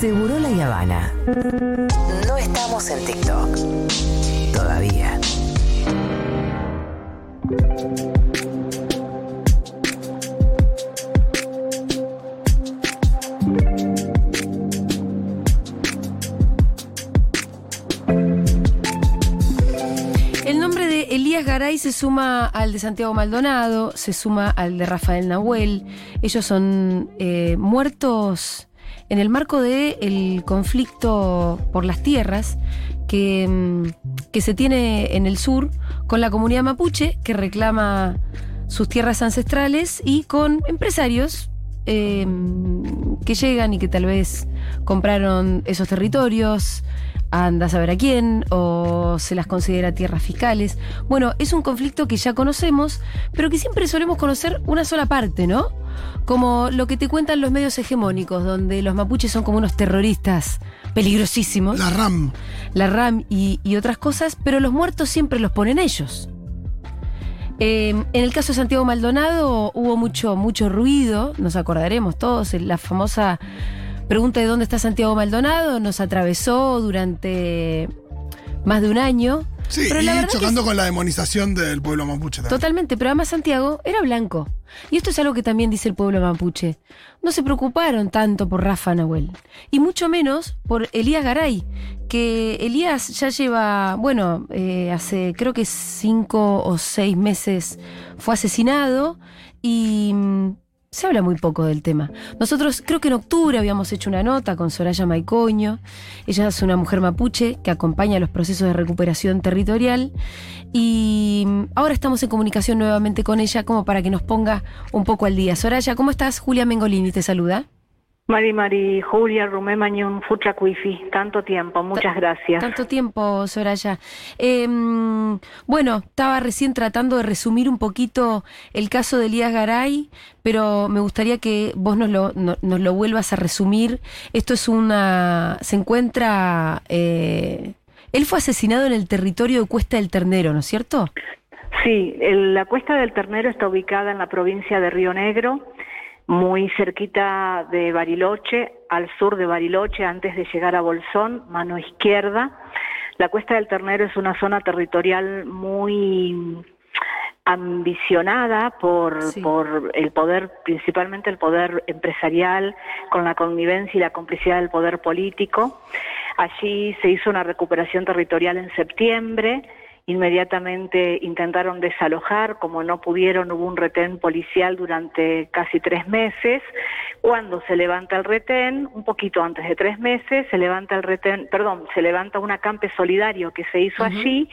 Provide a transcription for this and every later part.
Seguro la Habana. No estamos en TikTok. Todavía. El nombre de Elías Garay se suma al de Santiago Maldonado, se suma al de Rafael Nahuel. Ellos son eh, muertos en el marco del conflicto por las tierras que, mm, que se tiene en el sur con la comunidad mapuche que reclama sus tierras ancestrales y con empresarios eh, que llegan y que tal vez compraron esos territorios, anda a saber a quién, o se las considera tierras fiscales. Bueno, es un conflicto que ya conocemos, pero que siempre solemos conocer una sola parte, ¿no? Como lo que te cuentan los medios hegemónicos, donde los mapuches son como unos terroristas peligrosísimos. La RAM. La RAM y, y otras cosas, pero los muertos siempre los ponen ellos. Eh, en el caso de Santiago Maldonado hubo mucho, mucho ruido, nos acordaremos todos, la famosa pregunta de dónde está Santiago Maldonado nos atravesó durante más de un año. Sí, Pero la y chocando con la demonización del pueblo mapuche también. Totalmente, pero además Santiago era blanco. Y esto es algo que también dice el pueblo mapuche. No se preocuparon tanto por Rafa Nahuel. Y mucho menos por Elías Garay, que Elías ya lleva, bueno, eh, hace creo que cinco o seis meses fue asesinado y mm, se habla muy poco del tema. Nosotros creo que en octubre habíamos hecho una nota con Soraya Maicoño. Ella es una mujer mapuche que acompaña los procesos de recuperación territorial y ahora estamos en comunicación nuevamente con ella como para que nos ponga un poco al día. Soraya, ¿cómo estás? Julia Mengolini te saluda. Mari Mari, Julia, Rumé Mañón, Fucha Cuifi, tanto tiempo, muchas gracias. Tanto tiempo, Soraya. Eh, bueno, estaba recién tratando de resumir un poquito el caso de Elías Garay, pero me gustaría que vos nos lo, no- nos lo vuelvas a resumir. Esto es una... se encuentra... eh, él fue asesinado en el territorio de Cuesta del Ternero, ¿no es cierto? Sí, el- la Cuesta del Ternero está ubicada en la provincia de Río Negro, muy cerquita de Bariloche, al sur de Bariloche, antes de llegar a Bolsón, mano izquierda. La Cuesta del Ternero es una zona territorial muy ambicionada por, Sí. por el poder, principalmente el poder empresarial, con la connivencia y la complicidad del poder político. Allí se hizo una recuperación territorial en septiembre, inmediatamente intentaron desalojar, como no pudieron hubo un retén policial durante casi tres meses. Cuando se levanta el retén, un poquito antes de tres meses, se levanta el retén, perdón, se levanta un acampe solidario que se hizo allí,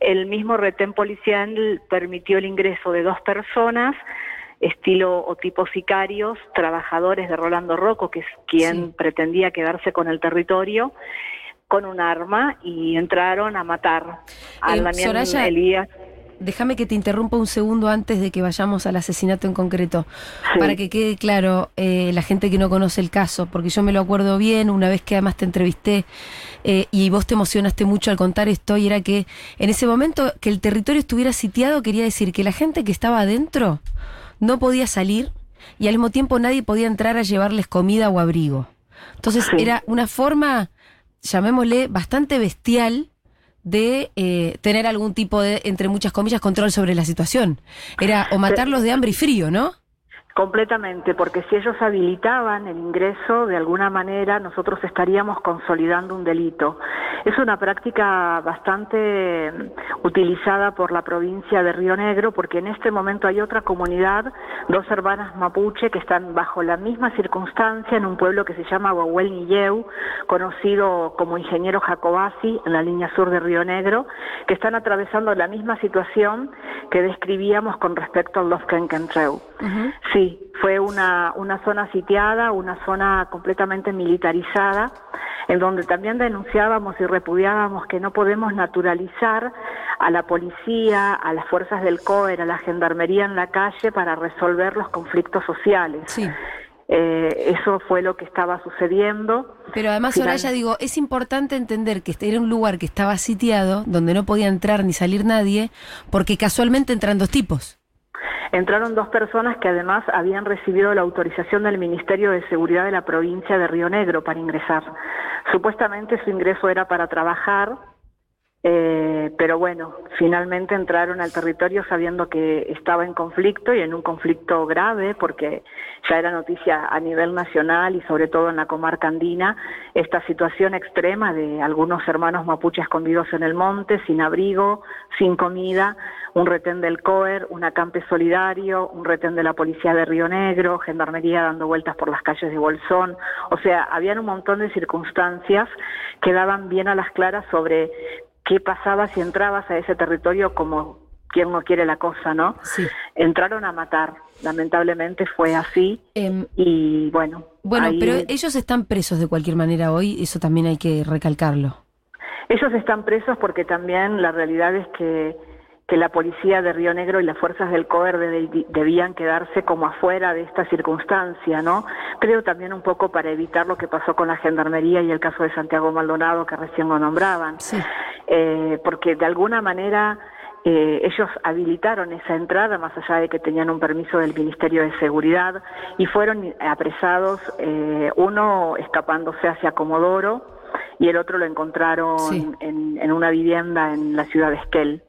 el mismo retén policial permitió el ingreso de dos personas, estilo o tipo sicarios, trabajadores de Rolando Rocco, que es quien Sí. pretendía quedarse con el territorio, con un arma y entraron a matar a Eh, Damián Soraya, Elías. Déjame que te interrumpa un segundo antes de que vayamos al asesinato en concreto, Sí. para que quede claro eh, la gente que no conoce el caso, porque yo me lo acuerdo bien, una vez que además te entrevisté eh, y vos te emocionaste mucho al contar esto, y era que en ese momento que el territorio estuviera sitiado quería decir que la gente que estaba adentro no podía salir y al mismo tiempo nadie podía entrar a llevarles comida o abrigo. Entonces Sí. era una forma, llamémosle, bastante bestial de eh, tener algún tipo de, entre muchas comillas, control sobre la situación. Era o matarlos de hambre y frío, ¿no? Completamente, porque si ellos habilitaban el ingreso, de alguna manera nosotros estaríamos consolidando un delito. Es una práctica bastante mm, utilizada por la provincia de Río Negro, porque en este momento hay otra comunidad, dos hermanas mapuche, que están bajo la misma circunstancia en un pueblo que se llama Guahuel Nilleu, conocido como Ingeniero Jacobasi, en la línea sur de Río Negro, que están atravesando la misma situación que describíamos con respecto al Los Kenkentreu. Sí, fue una, una zona sitiada, una zona completamente militarizada, en donde también denunciábamos y repudiábamos que no podemos naturalizar a la policía, a las fuerzas del COER, a la gendarmería en la calle para resolver los conflictos sociales. Sí. Eh, eso fue lo que estaba sucediendo. Pero además, Final- Soraya, digo, es importante entender que este era un lugar que estaba sitiado, donde no podía entrar ni salir nadie, porque casualmente entran dos tipos. Entraron dos personas que además habían recibido la autorización del Ministerio de Seguridad de la provincia de Río Negro para ingresar. Supuestamente su ingreso era para trabajar, eh, pero bueno, finalmente entraron al territorio sabiendo que estaba en conflicto y en un conflicto grave, porque ya era noticia a nivel nacional y sobre todo en la comarca andina, esta situación extrema de algunos hermanos mapuches escondidos en el monte, sin abrigo, sin comida, un retén del COER, un acampe solidario, un retén de la policía de Río Negro, gendarmería dando vueltas por las calles de Bolsón, o sea, habían un montón de circunstancias que daban bien a las claras sobre qué pasaba si entrabas a ese territorio como quien no quiere la cosa, ¿no? Sí. Entraron a matar, lamentablemente fue así Em, y bueno. bueno, ahí- pero ellos están presos de cualquier manera hoy, eso también hay que recalcarlo. Ellos están presos porque también la realidad es que, que la policía de Río Negro y las fuerzas del COER de- debían quedarse como afuera de esta circunstancia, ¿no? Creo también un poco para evitar lo que pasó con la gendarmería y el caso de Santiago Maldonado que recién lo nombraban. Sí. Eh, porque de alguna manera eh, ellos habilitaron esa entrada, más allá de que tenían un permiso del Ministerio de Seguridad, y fueron apresados, eh, uno escapándose hacia Comodoro y el otro lo encontraron Sí. en, en una vivienda en la ciudad de Esquel.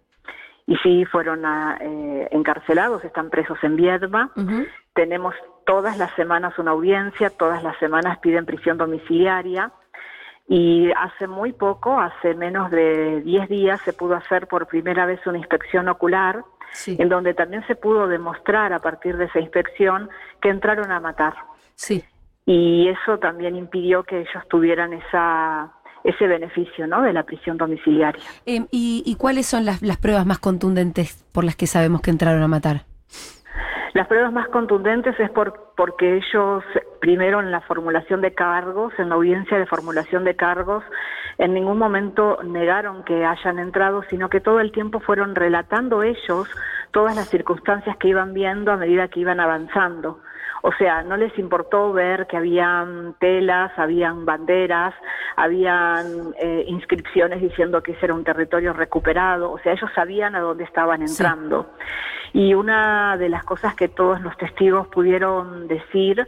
Y sí, fueron ah, eh, encarcelados, están presos en Viedma. Tenemos todas las semanas una audiencia, todas las semanas piden prisión domiciliaria. Y hace muy poco, hace menos de 10 días, se pudo hacer por primera vez una inspección ocular, Sí. en donde también se pudo demostrar a partir de esa inspección que entraron a matar. Sí. Y eso también impidió que ellos tuvieran esa, ese beneficio ¿no? de la prisión domiciliaria. Em, ¿y, y cuáles son las, las pruebas más contundentes por las que sabemos que entraron a matar? Las pruebas más contundentes es por, porque ellos, primero en la formulación de cargos, en la audiencia de formulación de cargos, en ningún momento negaron que hayan entrado, sino que todo el tiempo fueron relatando ellos todas las circunstancias que iban viendo a medida que iban avanzando. O sea, no les importó ver que habían telas, habían banderas, habían eh, inscripciones diciendo que ese era un territorio recuperado. O sea, ellos sabían a dónde estaban Sí. entrando. Y una de las cosas que todos los testigos pudieron decir,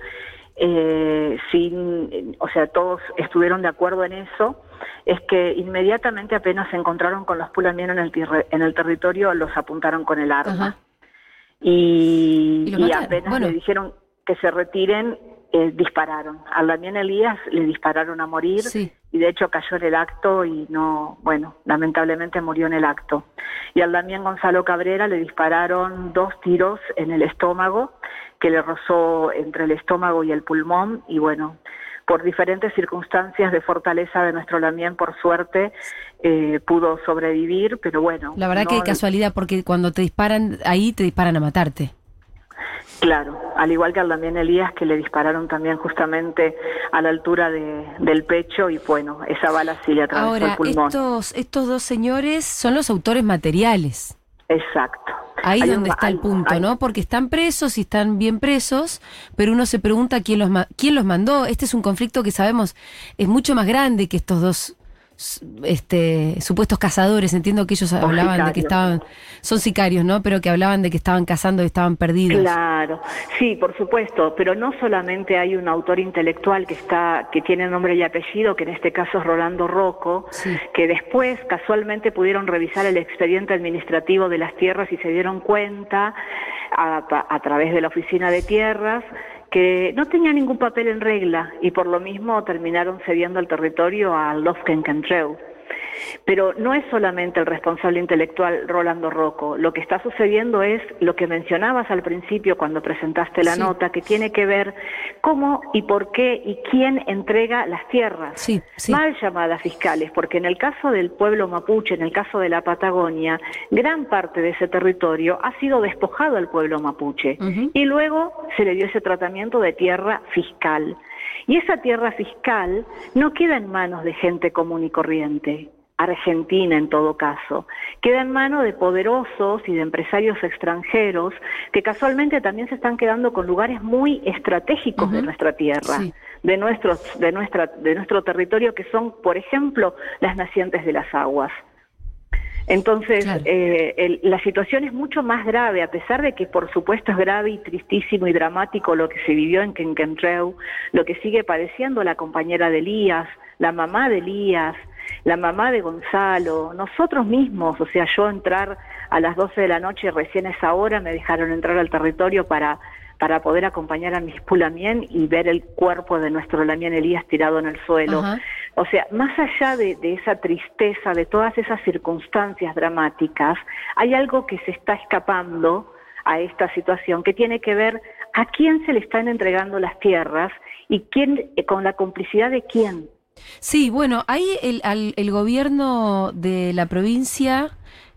eh, sin, o sea, todos estuvieron de acuerdo en eso, es que inmediatamente apenas se encontraron con los Pulamien en el, en el territorio, los apuntaron con el arma. Ajá. Y, Y apenas Bueno. le dijeron que se retiren, eh, dispararon. A Damián Elías le dispararon a morir Sí. Y de hecho cayó en el acto y no, bueno, lamentablemente murió en el acto. Y al Damián Gonzalo Cabrera le dispararon dos tiros en el estómago, que le rozó entre el estómago y el pulmón y bueno, por diferentes circunstancias de fortaleza de nuestro Damián, por suerte, eh, pudo sobrevivir, pero bueno. La verdad que casualidad, porque cuando te disparan ahí, te disparan a matarte. Claro, al igual que al Damián Elías, que le dispararon también justamente a la altura de- del pecho y bueno, esa bala sí le atravesó Ahora, el pulmón. estos, estos dos señores son los autores materiales. Exacto. Ahí Hay donde un- está el punto, hay- ¿no? Porque están presos y están bien presos, pero uno se pregunta quién los, quién los mandó. Este es un conflicto que sabemos es mucho más grande que estos dos este, supuestos cazadores. Entiendo que ellos O hablaban de que estaban, son sicarios, ¿no? Pero que hablaban de que estaban cazando y estaban perdidos. Claro, sí, por supuesto, pero no solamente hay un autor intelectual que está, que tiene nombre y apellido, que en este caso es Rolando Rocco, Sí. que después casualmente pudieron revisar el expediente administrativo de las tierras y se dieron cuenta a, a través de la oficina de tierras que no tenía ningún papel en regla y por lo mismo terminaron cediendo el territorio a Lofken Cantreu. Pero no es solamente el responsable intelectual Rolando Rocco. Lo que está sucediendo es lo que mencionabas al principio cuando presentaste la Sí. nota, que tiene que ver cómo y por qué y quién entrega las tierras. Sí, sí. Mal llamadas fiscales, porque en el caso del pueblo mapuche, en el caso de la Patagonia, gran parte de ese territorio ha sido despojado al pueblo mapuche y luego se le dio ese tratamiento de tierra fiscal. Y esa tierra fiscal no queda en manos de gente común y corriente, argentina en todo caso, queda en manos de poderosos y de empresarios extranjeros que casualmente también se están quedando con lugares muy estratégicos de nuestra tierra Sí. de nuestros de nuestra de nuestro territorio que son por ejemplo las nacientes de las aguas Entonces, eh, la situación es mucho más grave, a pesar de que por supuesto es grave y tristísimo y dramático lo que se vivió en Kenkentreu, lo que sigue padeciendo la compañera de Elías, la mamá de Elías, la mamá de Gonzalo, nosotros mismos, o sea, yo entrar a las 12 de la noche, recién esa hora me dejaron entrar al territorio para para poder acompañar a mis Pulamien y ver el cuerpo de nuestro Lamien Elías tirado en el suelo. O sea, más allá de, esa tristeza, de todas esas circunstancias dramáticas, hay algo que se está escapando a esta situación que tiene que ver a quién se le están entregando las tierras y quién, eh, con la complicidad de quién. Sí, bueno, ahí el, el gobierno de la provincia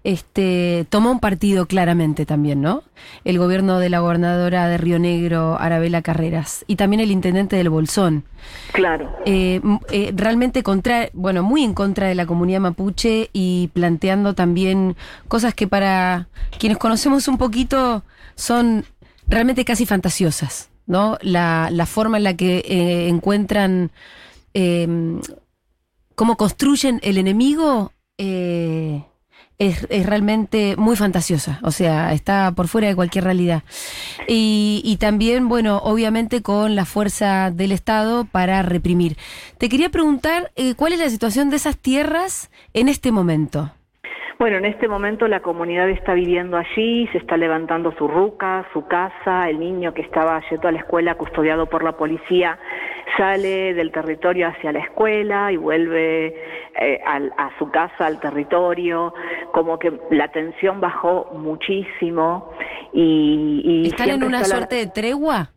este, tomó un partido claramente también, ¿no? El gobierno de la gobernadora de Río Negro, Arabela Carreras, y también el intendente del Bolsón. Claro. Eh, eh, realmente contra, bueno, muy en contra de la comunidad mapuche y planteando también cosas que para quienes conocemos un poquito son realmente casi fantasiosas, ¿no? La, la forma en la que eh, encuentran cómo construyen el enemigo eh, es, es, realmente muy fantasiosa, o sea, está por fuera de cualquier realidad. Y, y, también, bueno, obviamente con la fuerza del Estado para reprimir. Te quería preguntar, eh, ¿cuál es la situación de esas tierras en este momento? Bueno, en este momento la comunidad está viviendo allí, se está levantando su ruca, su casa, el niño que estaba yendo a la escuela custodiado por la policía sale del territorio hacia la escuela y vuelve eh, a, su casa, al territorio, como que la tensión bajó muchísimo y... ¿Están en una suerte de tregua?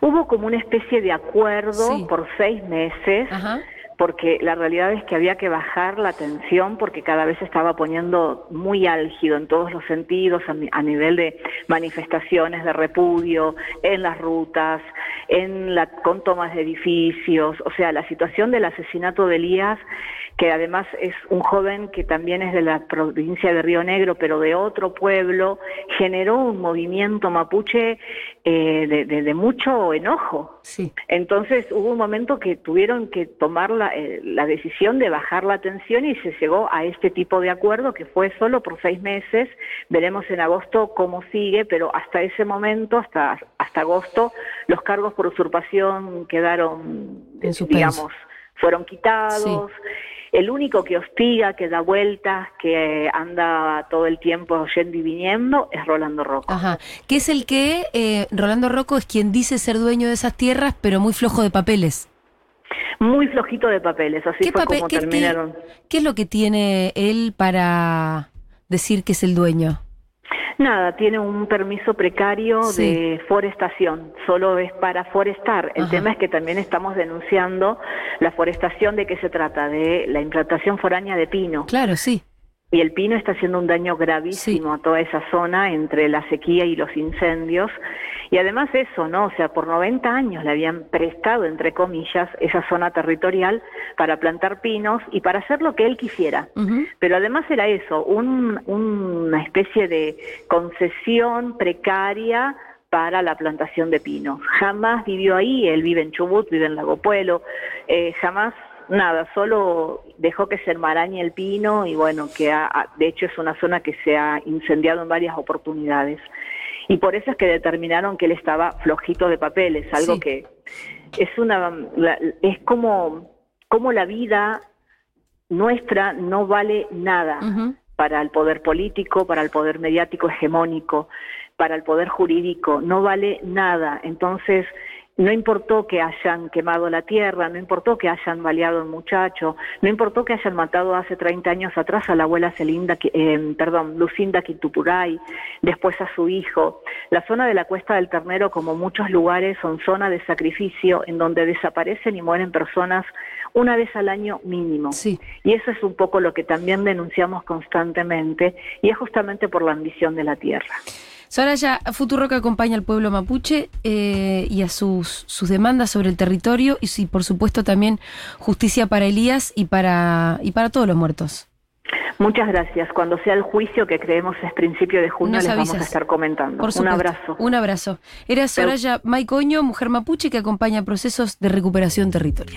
Hubo como una especie de acuerdo por seis meses. Ajá porque la realidad es que había que bajar la tensión porque cada vez se estaba poniendo muy álgido en todos los sentidos a, nivel de manifestaciones de repudio en las rutas, en la, con tomas de edificios, o sea, la situación del asesinato de Elías que además es un joven que también es de la provincia de Río Negro, pero de otro pueblo, generó un movimiento mapuche eh, de, mucho enojo. Sí. Entonces hubo un momento que tuvieron que tomar la, eh, la, decisión de bajar la tensión y se llegó a este tipo de acuerdo que fue solo por seis meses. Veremos en agosto cómo sigue, pero hasta ese momento, hasta, hasta agosto, los cargos por usurpación quedaron, digamos, fueron quitados. El único que hostiga, que da vueltas, que anda todo el tiempo yendo y viniendo es Rolando Rocco. Ajá. Que es el que, eh, Rolando Rocco es quien dice ser dueño de esas tierras, pero muy flojo de papeles. Muy flojito de papeles, así fue como terminaron. ¿Qué es lo que tiene él para decir que es el dueño? Nada, tiene un permiso precario de forestación, solo es para forestar. El tema es que también estamos denunciando la forestación de qué se trata, de la implantación foránea de pino. Claro, sí. Y el pino está haciendo un daño gravísimo a toda esa zona entre la sequía y los incendios. Y además eso, ¿no? O sea, por 90 años le habían prestado, entre comillas, esa zona territorial para plantar pinos y para hacer lo que él quisiera. Pero además era eso, una especie de concesión precaria para la plantación de pinos. Jamás vivió ahí, él vive en Chubut, vive en Lago Puelo, eh, jamás nada, solo dejó que se enmarañe el pino y bueno, que de hecho es una zona que se ha incendiado en varias oportunidades. Y por eso es que determinaron que él estaba flojito de papeles, algo que es una es como como la vida nuestra no vale nada para el poder político, para el poder mediático hegemónico, para el poder jurídico, no vale nada. Entonces, no importó que hayan quemado la tierra, no importó que hayan baleado a un muchacho, no importó que hayan matado hace 30 años atrás a la abuela Celinda, eh, perdón, Lucinda Quitupuray, después a su hijo. La zona de la Cuesta del Ternero, como muchos lugares, son zonas de sacrificio en donde desaparecen y mueren personas una vez al año mínimo. Sí. Y eso es un poco lo que también denunciamos constantemente y es justamente por la ambición de la tierra. Soraya Futuroca acompaña al pueblo mapuche eh, y a sus, sus demandas sobre el territorio y, por supuesto, también justicia para Elías y para, y para todos los muertos. Muchas gracias. Cuando sea el juicio, que creemos es principio de junio, les vamos a estar comentando. un abrazo. Un abrazo. Era Soraya Maicoño, mujer mapuche que acompaña procesos de recuperación territorial.